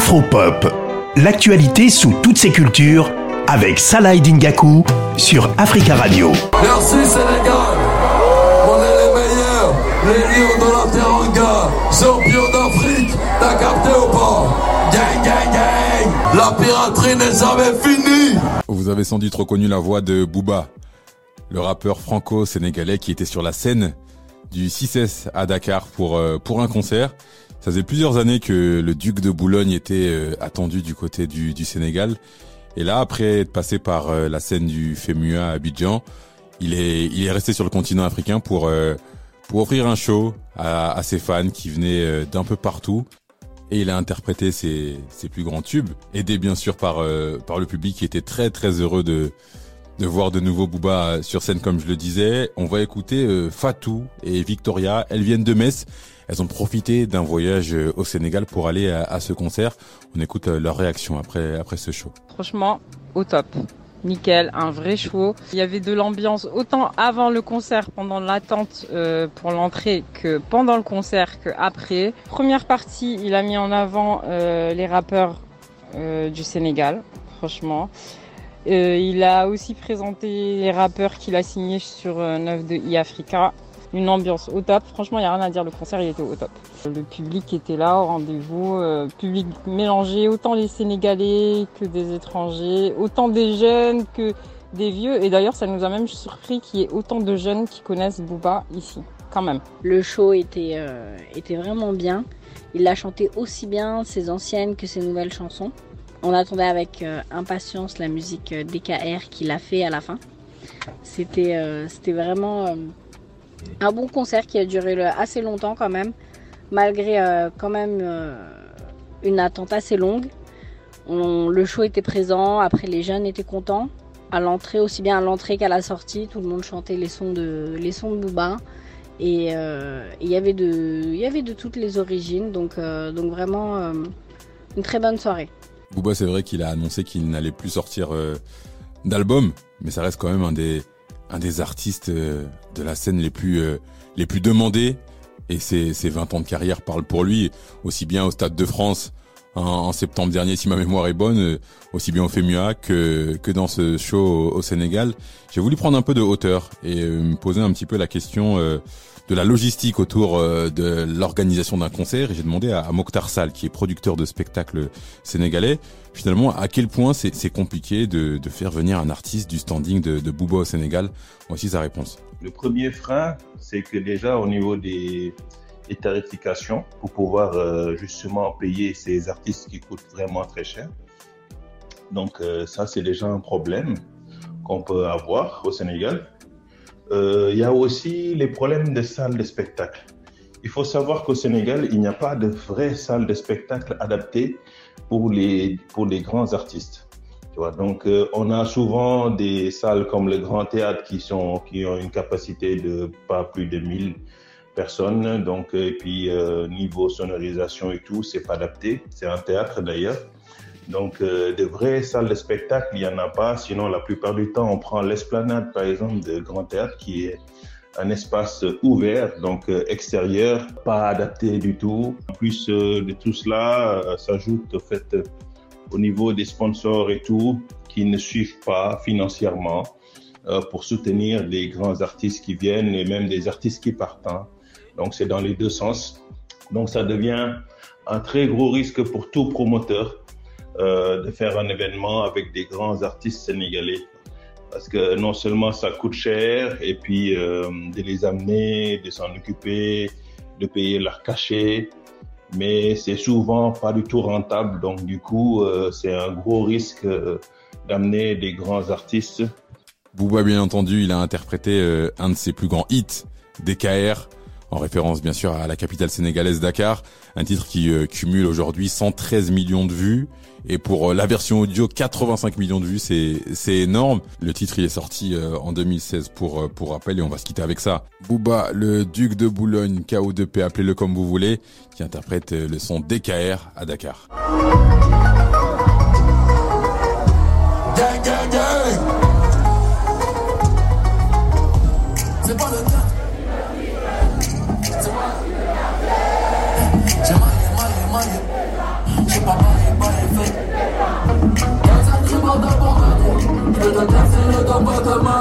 Afropop, l'actualité sous toutes ses cultures avec Salah Dingaku sur Africa Radio. Merci Sénégal, on est les meilleurs, les lions de la Teranga, champions d'Afrique, t'as capté ou pas? Gang, gang, gang, la piraterie n'est jamais finie. Vous avez sans doute reconnu la voix de Booba, le rappeur franco-sénégalais qui était sur la scène du 6S à Dakar pour, euh, pour un concert. Ça faisait plusieurs années que le duc de Boulogne était euh, attendu du côté du, du Sénégal. Et là, après être passé par euh, la scène du FEMUA à Abidjan, il est, il est resté sur le continent africain pour, pour offrir un show à, à ses fans qui venaient d'un peu partout. Et il a interprété ses, ses plus grands tubes, aidé bien sûr par, par le public qui était très très heureux de, de voir de nouveau Booba sur scène comme je le disais. On va écouter euh, Fatou et Victoria. Elles viennent de Metz. Elles ont profité d'un voyage euh, au Sénégal pour aller à, ce concert. On écoute euh, leur réaction après, ce show. Franchement, au top. Nickel, un vrai show. Il y avait de l'ambiance autant avant le concert, pendant l'attente pour l'entrée, que pendant le concert, que après. Première partie, il a mis en avant les rappeurs du Sénégal, franchement. Euh, il a aussi présenté les rappeurs qu'il a signés sur 9 euh, de e-Africa. Une ambiance au top. Franchement, il n'y a rien à dire. Le concert, il était au top. Le public était là au rendez-vous. Euh, public mélangé, autant les Sénégalais que des étrangers, autant des jeunes que des vieux. Et d'ailleurs, ça nous a même surpris qu'il y ait autant de jeunes qui connaissent Booba ici, quand même. Le show était, était vraiment bien. Il a chanté aussi bien ses anciennes que ses nouvelles chansons. On attendait avec euh, impatience la musique euh, DKR qu'il a fait à la fin. C'était euh, vraiment un bon concert qui a duré assez longtemps quand même, malgré quand même une attente assez longue. le show était présent, après les jeunes étaient contents. À l'entrée, aussi bien à l'entrée qu'à la sortie, tout le monde chantait les sons de, les sons de. Et il y avait de, y avait de toutes les origines, donc, donc vraiment une très bonne soirée. Booba, c'est vrai qu'il a annoncé qu'il n'allait plus sortir euh, d'album, mais ça reste quand même un des un des artistes euh, de la scène les plus euh, les plus demandés. Et ses, ses 20 ans de carrière parlent pour lui, aussi bien au Stade de France en, septembre dernier, si ma mémoire est bonne, aussi bien au FEMUA que, que dans ce show au, Sénégal. J'ai voulu prendre un peu de hauteur et me poser un petit peu la question de la logistique autour euh, de l'organisation d'un concert et j'ai demandé à, Mokhtar Sal, qui est producteur de spectacles sénégalais, finalement à quel point c'est compliqué de, faire venir un artiste du standing de, de Booba au Sénégal? Voici sa réponse. Le premier frein, c'est que déjà au niveau des, tarifications, pour pouvoir euh, justement payer ces artistes qui coûtent vraiment très cher. Donc euh, ça, c'est déjà un problème qu'on peut avoir au Sénégal. Euh, il y a aussi les problèmes des salles de spectacle. Il faut savoir qu'au Sénégal, il n'y a pas de vraies salles de spectacle adaptées pour les, pour les grands artistes. Tu vois, donc, euh, on a souvent des salles comme le Grand Théâtre qui, sont, qui ont une capacité de pas plus de 1000 personnes. Donc, et puis, euh, niveau sonorisation et tout, c'est pas adapté. C'est un théâtre d'ailleurs. Donc, euh, de vraies salles de spectacle, il n'y en a pas. Sinon, la plupart du temps, on prend l'esplanade, par exemple, de Grand Théâtre, qui est un espace ouvert, donc euh, extérieur, pas adapté du tout. En plus euh, de tout cela, s'ajoute au fait au niveau des sponsors et tout, qui ne suivent pas financièrement pour soutenir les grands artistes qui viennent et même des artistes qui partent. Donc, c'est dans les deux sens. Donc, ça devient un très gros risque pour tout promoteur euh, de faire un événement avec des grands artistes sénégalais. Parce que non seulement ça coûte cher, et puis euh, de les amener, de s'en occuper, de payer leur cachet, mais c'est souvent pas du tout rentable. Donc du coup, euh, c'est un gros risque d'amener des grands artistes. Bouba, bien entendu, il a interprété un de ses plus grands hits, DKR, en référence bien sûr à la capitale sénégalaise Dakar, un titre qui cumule aujourd'hui 113 millions de vues et pour euh, la version audio, 85 millions de vues, c'est c'est énorme. Le titre il est sorti euh, en 2016 pour euh, pour rappel et on va se quitter avec ça. Booba, le duc de Boulogne, KO2P, appelez-le comme vous voulez, qui interprète le son DKR à Dakar. Le quartier ne